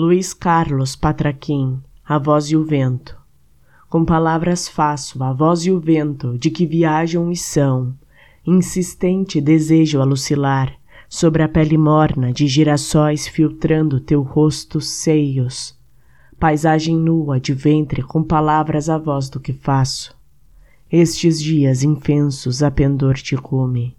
Luiz Carlos Patraquim, A Voz e o Vento. Com palavras faço a voz e o vento de que viajam e são, insistente desejo alucilar sobre a pele morna de girassóis filtrando teu rosto seios, paisagem nua de ventre com palavras a voz do que faço. Estes dias infensos a pendor te come.